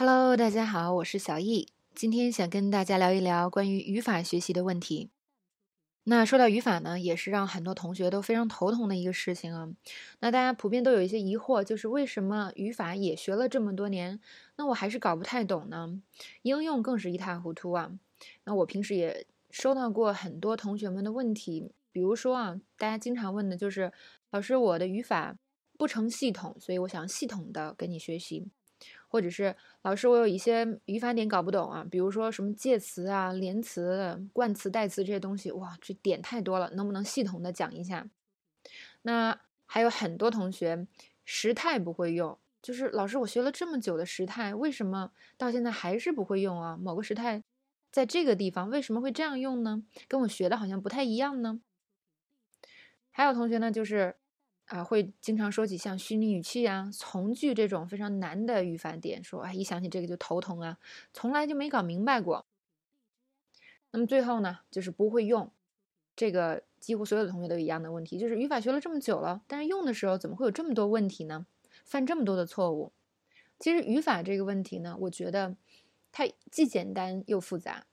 Hello，大家好，我是小易。今天想跟大家聊一聊关于语法学习的问题。那说到语法呢，也是让很多同学都非常头疼的一个事情啊。那大家普遍都有一些疑惑，就是为什么语法也学了这么多年，那我还是搞不太懂呢？应用更是一塌糊涂啊。那我平时也收到过很多同学们的问题，比如说啊，大家经常问的就是，老师，我的语法不成系统，所以我想系统的跟你学习。或者是老师，我有一些语法点搞不懂啊，比如说什么介词啊、连词、冠词、代词这些东西，哇，这点太多了，能不能系统的讲一下？那还有很多同学时态不会用，就是老师，我学了这么久的时态，为什么到现在还是不会用啊？某个时态在这个地方为什么会这样用呢？跟我学的好像不太一样呢？还有同学呢，就是。啊，会经常说起像虚拟语气啊、从句这种非常难的语法点，说哎，一想起这个就头疼啊，从来就没搞明白过。那么最后呢，就是不会用，这个几乎所有的同学都一样的问题，就是语法学了这么久了，但是用的时候怎么会有这么多问题呢？犯这么多的错误？其实语法这个问题呢，我觉得它既简单又复杂。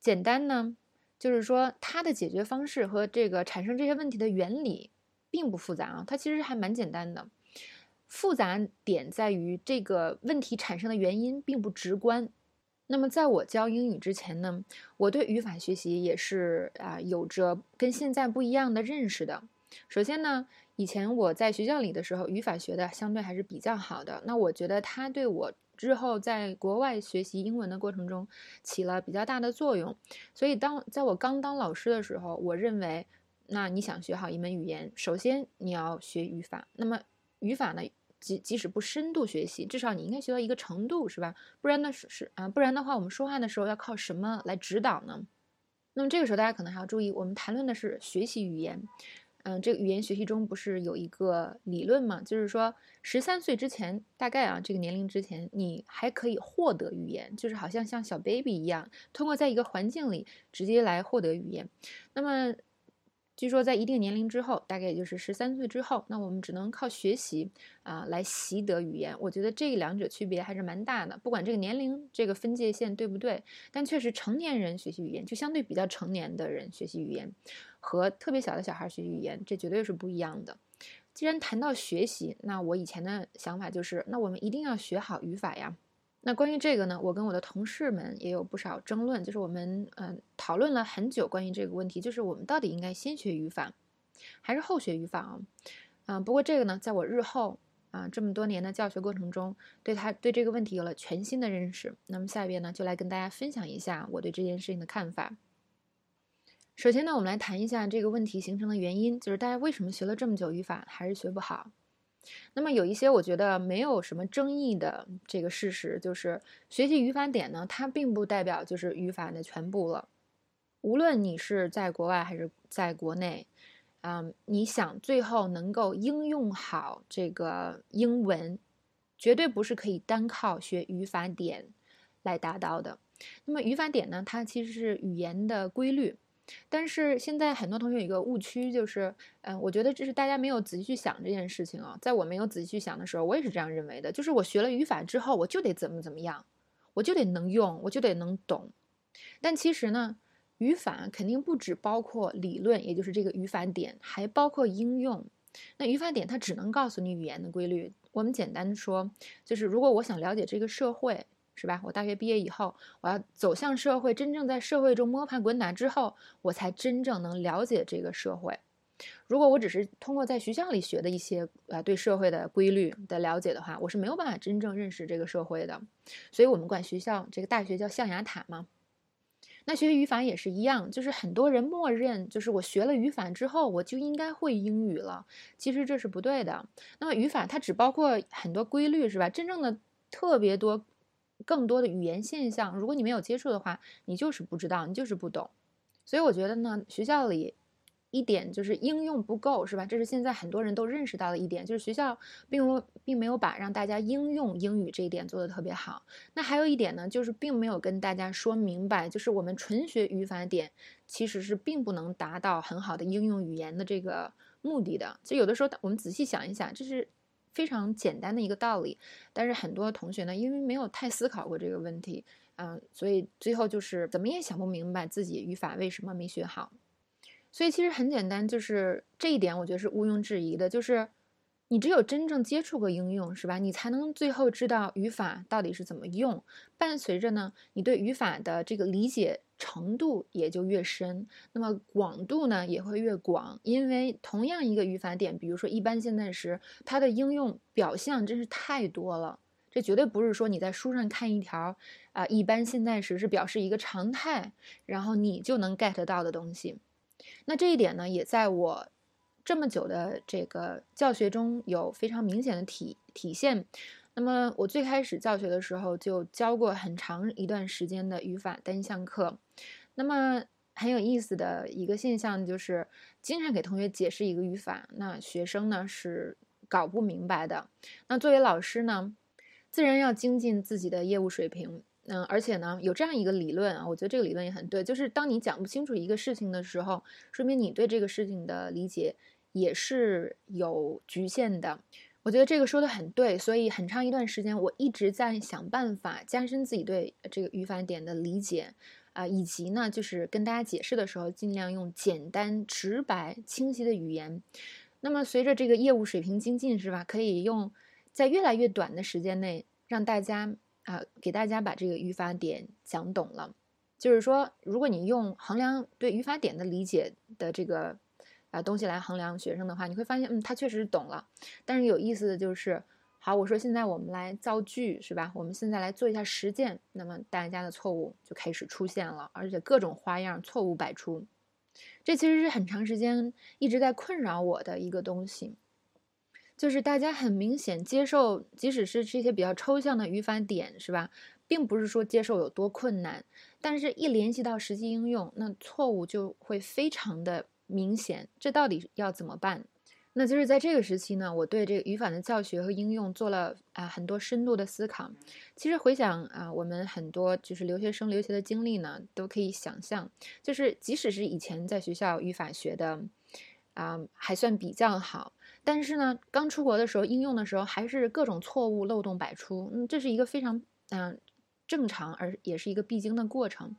简单呢，就是说它的解决方式和这个产生这些问题的原理。并不复杂啊，它其实还蛮简单的。复杂点在于这个问题产生的原因并不直观。那么在我教英语之前呢，我对语法学习也是啊有着跟现在不一样的认识的。首先呢，以前我在学校里的时候，语法学的相对还是比较好的。那我觉得它对我之后在国外学习英文的过程中起了比较大的作用。所以当在我刚当老师的时候，我认为。那你想学好一门语言，首先你要学语法。那么语法呢，即即使不深度学习，至少你应该学到一个程度，是吧？不然呢是是啊，不然的话，我们说话的时候要靠什么来指导呢？那么这个时候大家可能还要注意，我们谈论的是学习语言。嗯，这个语言学习中不是有一个理论吗？就是说十三岁之前，大概啊这个年龄之前，你还可以获得语言，就是好像像小 baby 一样，通过在一个环境里直接来获得语言。那么据说在一定年龄之后，大概也就是十三岁之后，那我们只能靠学习啊来习得语言。我觉得这两者区别还是蛮大的。不管这个年龄这个分界线对不对，但确实成年人学习语言就相对比较成年的人学习语言，和特别小的小孩学习语言，这绝对是不一样的。既然谈到学习，那我以前的想法就是，那我们一定要学好语法呀。那关于这个呢，我跟我的同事们也有不少争论，就是我们嗯讨论了很久关于这个问题，就是我们到底应该先学语法，还是后学语法啊？啊，不过这个呢，在我日后啊这么多年的教学过程中，对他对这个问题有了全新的认识。那么下边呢，就来跟大家分享一下我对这件事情的看法。首先呢，我们来谈一下这个问题形成的原因，就是大家为什么学了这么久语法还是学不好？那么有一些我觉得没有什么争议的这个事实，就是学习语法点呢，它并不代表就是语法的全部了。无论你是在国外还是在国内，嗯，你想最后能够应用好这个英文，绝对不是可以单靠学语法点来达到的。那么语法点呢，它其实是语言的规律。但是现在很多同学有一个误区，就是，嗯，我觉得这是大家没有仔细去想这件事情啊。在我没有仔细去想的时候，我也是这样认为的，就是我学了语法之后，我就得怎么怎么样，我就得能用，我就得能懂。但其实呢，语法肯定不只包括理论，也就是这个语法点，还包括应用。那语法点它只能告诉你语言的规律。我们简单说，就是如果我想了解这个社会。是吧？我大学毕业以后，我要走向社会，真正在社会中摸爬滚打之后，我才真正能了解这个社会。如果我只是通过在学校里学的一些呃对社会的规律的了解的话，我是没有办法真正认识这个社会的。所以，我们管学校这个大学叫象牙塔嘛。那学语法也是一样，就是很多人默认，就是我学了语法之后，我就应该会英语了。其实这是不对的。那么语法它只包括很多规律，是吧？真正的特别多。更多的语言现象，如果你没有接触的话，你就是不知道，你就是不懂。所以我觉得呢，学校里一点就是应用不够，是吧？这是现在很多人都认识到的一点，就是学校并并没有把让大家应用英语这一点做得特别好。那还有一点呢，就是并没有跟大家说明白，就是我们纯学语法点其实是并不能达到很好的应用语言的这个目的的。就有的时候我们仔细想一想，这是。非常简单的一个道理，但是很多同学呢，因为没有太思考过这个问题，嗯，所以最后就是怎么也想不明白自己语法为什么没学好。所以其实很简单，就是这一点，我觉得是毋庸置疑的，就是。你只有真正接触过应用，是吧？你才能最后知道语法到底是怎么用。伴随着呢，你对语法的这个理解程度也就越深，那么广度呢也会越广。因为同样一个语法点，比如说一般现在时，它的应用表象真是太多了。这绝对不是说你在书上看一条啊，一般现在时是表示一个常态，然后你就能 get 到的东西。那这一点呢，也在我。这么久的这个教学中有非常明显的体体现。那么我最开始教学的时候就教过很长一段时间的语法单项课。那么很有意思的一个现象就是，经常给同学解释一个语法，那学生呢是搞不明白的。那作为老师呢，自然要精进自己的业务水平。嗯，而且呢，有这样一个理论啊，我觉得这个理论也很对，就是当你讲不清楚一个事情的时候，说明你对这个事情的理解。也是有局限的，我觉得这个说的很对，所以很长一段时间我一直在想办法加深自己对这个语法点的理解啊，以及呢，就是跟大家解释的时候尽量用简单、直白、清晰的语言。那么随着这个业务水平精进，是吧？可以用在越来越短的时间内让大家啊，给大家把这个语法点讲懂了。就是说，如果你用衡量对语法点的理解的这个。啊，东西来衡量学生的话，你会发现，嗯，他确实懂了。但是有意思的就是，好，我说现在我们来造句，是吧？我们现在来做一下实践，那么大家的错误就开始出现了，而且各种花样，错误百出。这其实是很长时间一直在困扰我的一个东西，就是大家很明显接受，即使是这些比较抽象的语法点，是吧？并不是说接受有多困难，但是一联系到实际应用，那错误就会非常的。明显，这到底要怎么办？那就是在这个时期呢，我对这个语法的教学和应用做了啊很多深度的思考。其实回想啊，我们很多就是留学生留学的经历呢，都可以想象，就是即使是以前在学校语法学的啊还算比较好，但是呢，刚出国的时候应用的时候还是各种错误漏洞百出。嗯，这是一个非常嗯正常而也是一个必经的过程。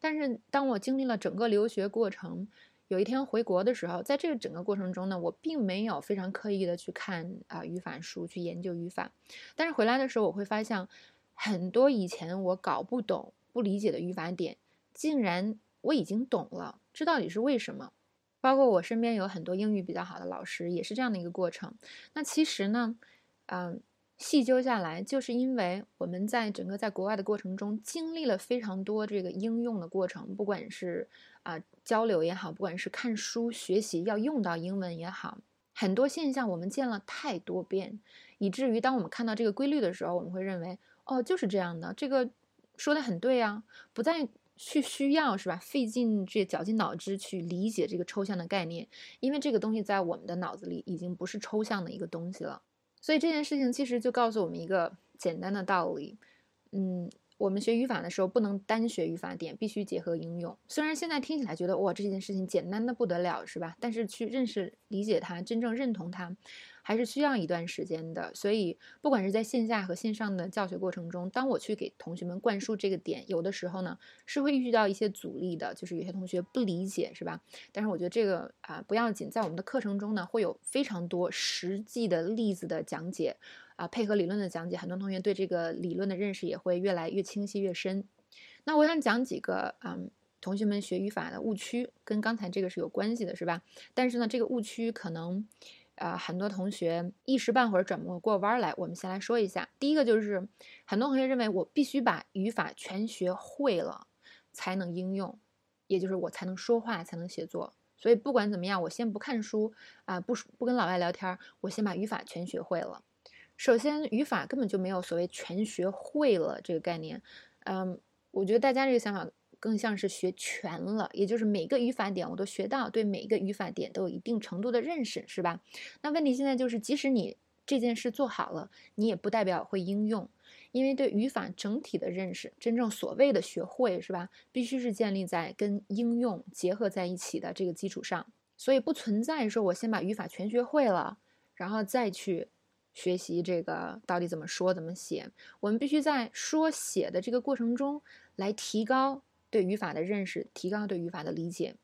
但是当我经历了整个留学过程，有一天回国的时候，在这个整个过程中呢，我并没有非常刻意的去看啊语法书去研究语法，但是回来的时候我会发现，很多以前我搞不懂、不理解的语法点，竟然我已经懂了，这到底是为什么？包括我身边有很多英语比较好的老师，也是这样的一个过程。那其实呢，嗯。细究下来，就是因为我们在整个在国外的过程中，经历了非常多这个应用的过程，不管是啊交流也好，不管是看书学习要用到英文也好，很多现象我们见了太多遍，以至于当我们看到这个规律的时候，我们会认为哦就是这样的，这个说的很对啊，不再去需要是吧？费尽这绞尽脑汁去理解这个抽象的概念，因为这个东西在我们的脑子里已经不是抽象的一个东西了。所以这件事情其实就告诉我们一个简单的道理，嗯，我们学语法的时候不能单学语法点，必须结合应用。虽然现在听起来觉得哇，这件事情简单的不得了，是吧？但是去认识、理解它，真正认同它。还是需要一段时间的，所以不管是在线下和线上的教学过程中，当我去给同学们灌输这个点，有的时候呢是会遇到一些阻力的，就是有些同学不理解，是吧？但是我觉得这个啊不要紧，在我们的课程中呢会有非常多实际的例子的讲解，啊配合理论的讲解，很多同学对这个理论的认识也会越来越清晰越深。那我想讲几个啊同学们学语法的误区，跟刚才这个是有关系的，是吧？但是呢这个误区可能。啊，很多同学一时半会儿转不过弯来。我们先来说一下，第一个就是，很多同学认为我必须把语法全学会了才能应用，也就是我才能说话，才能写作。所以不管怎么样，我先不看书啊，不不跟老外聊天，我先把语法全学会了。首先，语法根本就没有所谓全学会了这个概念。嗯，我觉得大家这个想法。更像是学全了，也就是每个语法点我都学到，对每一个语法点都有一定程度的认识，是吧？那问题现在就是，即使你这件事做好了，你也不代表会应用，因为对语法整体的认识，真正所谓的学会，是吧？必须是建立在跟应用结合在一起的这个基础上，所以不存在说我先把语法全学会了，然后再去学习这个到底怎么说怎么写，我们必须在说写的这个过程中来提高对语法的认识，提高对语法的理解，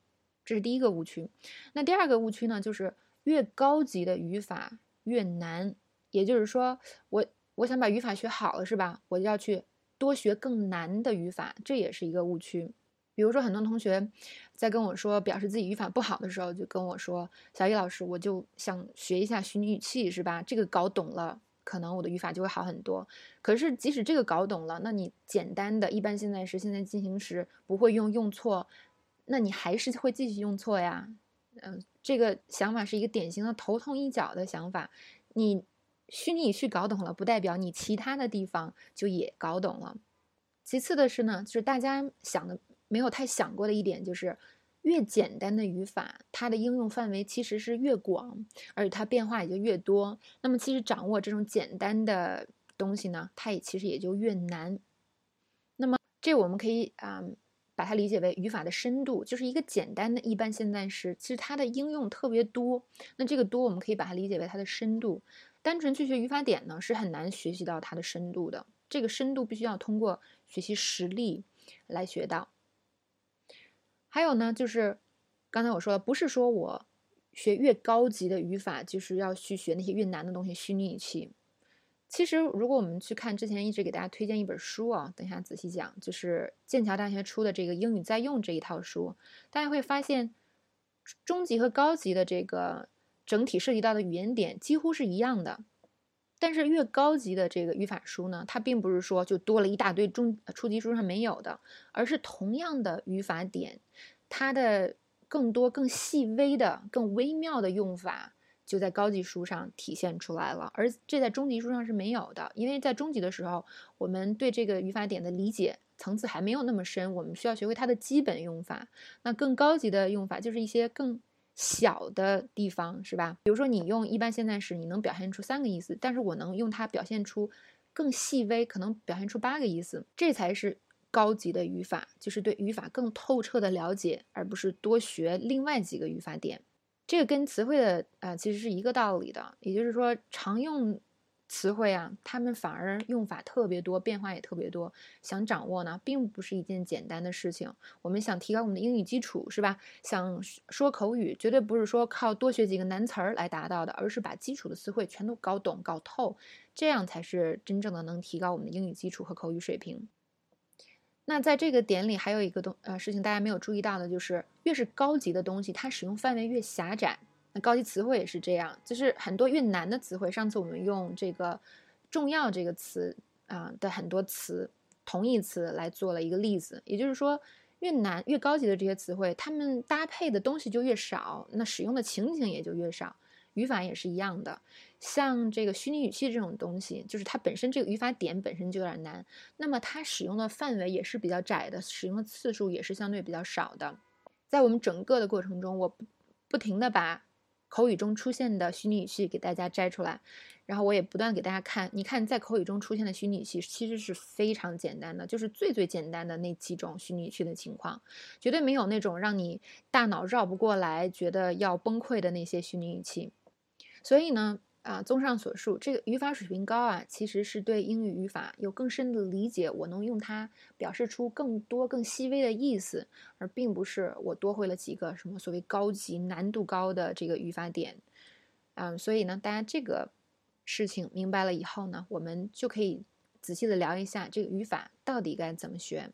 这是第一个误区。那第二个误区呢，就是越高级的语法越难，也就是说，我我想把语法学好了，是吧？我就要去多学更难的语法，这也是一个误区。比如说，很多同学在跟我说表示自己语法不好的时候，就跟我说：“小易老师，我就想学一下虚拟语气，是吧？这个搞懂了，可能我的语法就会好很多。可是，即使这个搞懂了，那你简单的一般现在时、现在进行时不会用用错，那你还是会继续用错呀。嗯，这个想法是一个典型的头痛医脚的想法。你虚拟语气搞懂了，不代表你其他的地方就也搞懂了。其次的是呢，就是大家想的。没有太想过的一点就是，越简单的语法，它的应用范围其实是越广，而且它变化也就越多。那么，其实掌握这种简单的东西呢，它也其实也就越难。那么，这我们可以啊，把它理解为语法的深度，就是一个简单的一般现在时，其实它的应用特别多。那这个多，我们可以把它理解为它的深度。单纯去学语法点呢，是很难学习到它的深度的。这个深度必须要通过学习实例来学到。还有呢，就是刚才我说的，不是说我学越高级的语法，就是要去学那些越难的东西，虚拟语气。其实，如果我们去看之前一直给大家推荐一本书啊，等一下仔细讲，就是剑桥大学出的这个英语在用这一套书，大家会发现，中级和高级的这个整体涉及到的语言点几乎是一样的。但是越高级的这个语法书呢，它并不是说就多了一大堆中初级书上没有的，而是同样的语法点，它的更多、更细微的、更微妙的用法就在高级书上体现出来了，而这在中级书上是没有的。因为在中级的时候，我们对这个语法点的理解层次还没有那么深，我们需要学会它的基本用法。那更高级的用法就是一些更。小的地方是吧？比如说你用一般现在时，你能表现出三个意思，但是我能用它表现出更细微，可能表现出八个意思，这才是高级的语法，就是对语法更透彻的了解，而不是多学另外几个语法点。这个跟词汇的啊其实是一个道理的，也就是说常用。词汇啊，他们反而用法特别多，变化也特别多。想掌握呢，并不是一件简单的事情。我们想提高我们的英语基础，是吧？想说口语，绝对不是说靠多学几个难词儿来达到的，而是把基础的词汇全都搞懂、搞透，这样才是真正的能提高我们的英语基础和口语水平。那在这个点里，还有一个东呃事情大家没有注意到的，就是越是高级的东西，它使用范围越狭窄。那高级词汇也是这样，就是很多越难的词汇。上次我们用这个“重要”这个词啊的很多词同义词来做了一个例子，也就是说，越难越高级的这些词汇，它们搭配的东西就越少，那使用的情景也就越少。语法也是一样的，像这个虚拟语气这种东西，就是它本身这个语法点本身就有点难，那么它使用的范围也是比较窄的，使用的次数也是相对比较少的。在我们整个的过程中，我不不停的把。口语中出现的虚拟语气给大家摘出来，然后我也不断给大家看。你看，在口语中出现的虚拟语气其实是非常简单的，就是最最简单的那几种虚拟语气的情况，绝对没有那种让你大脑绕不过来、觉得要崩溃的那些虚拟语气。所以呢。啊，综上所述，这个语法水平高啊，其实是对英语语法有更深的理解。我能用它表示出更多、更细微的意思，而并不是我多会了几个什么所谓高级、难度高的这个语法点。嗯，所以呢，大家这个事情明白了以后呢，我们就可以仔细的聊一下这个语法到底该怎么学。